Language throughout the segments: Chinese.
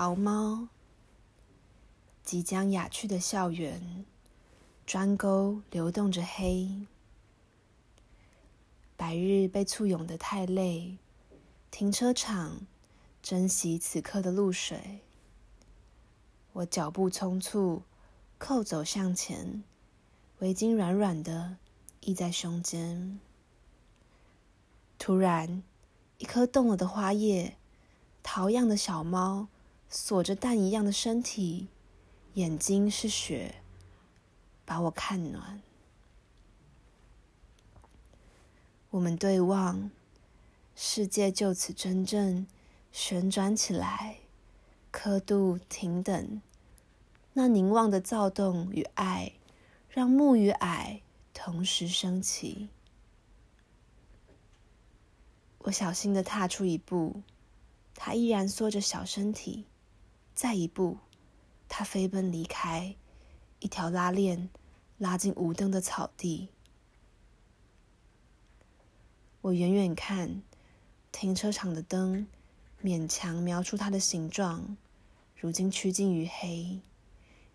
桃猫，即将雅趣的校园，砖沟流动着黑。白日被簇拥的太累，停车场珍惜此刻的露水。我脚步匆促，扣走向前，围巾软软的倚在胸间。突然，一颗动了的花叶，桃样的小猫。锁着蛋一样的身体，眼睛是雪，把我看暖。我们对望，世界就此真正旋转起来，刻度停等。那凝望的躁动与爱，让木与矮同时升起。我小心的踏出一步，它依然缩着小身体。再一步，他飞奔离开，一条拉链拉进无灯的草地。我远远看，停车场的灯勉强描出它的形状，如今趋近于黑，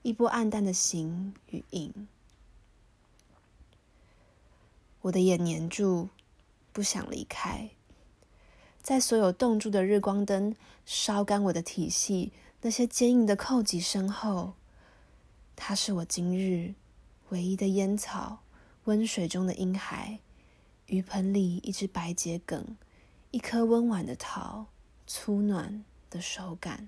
一波暗淡的形与影。我的眼黏住，不想离开，在所有冻住的日光灯烧干我的体系。那些坚硬的扣棘身后，它是我今日唯一的烟草，温水中的婴孩，鱼盆里一只白桔梗，一颗温婉的桃，粗暖的手感。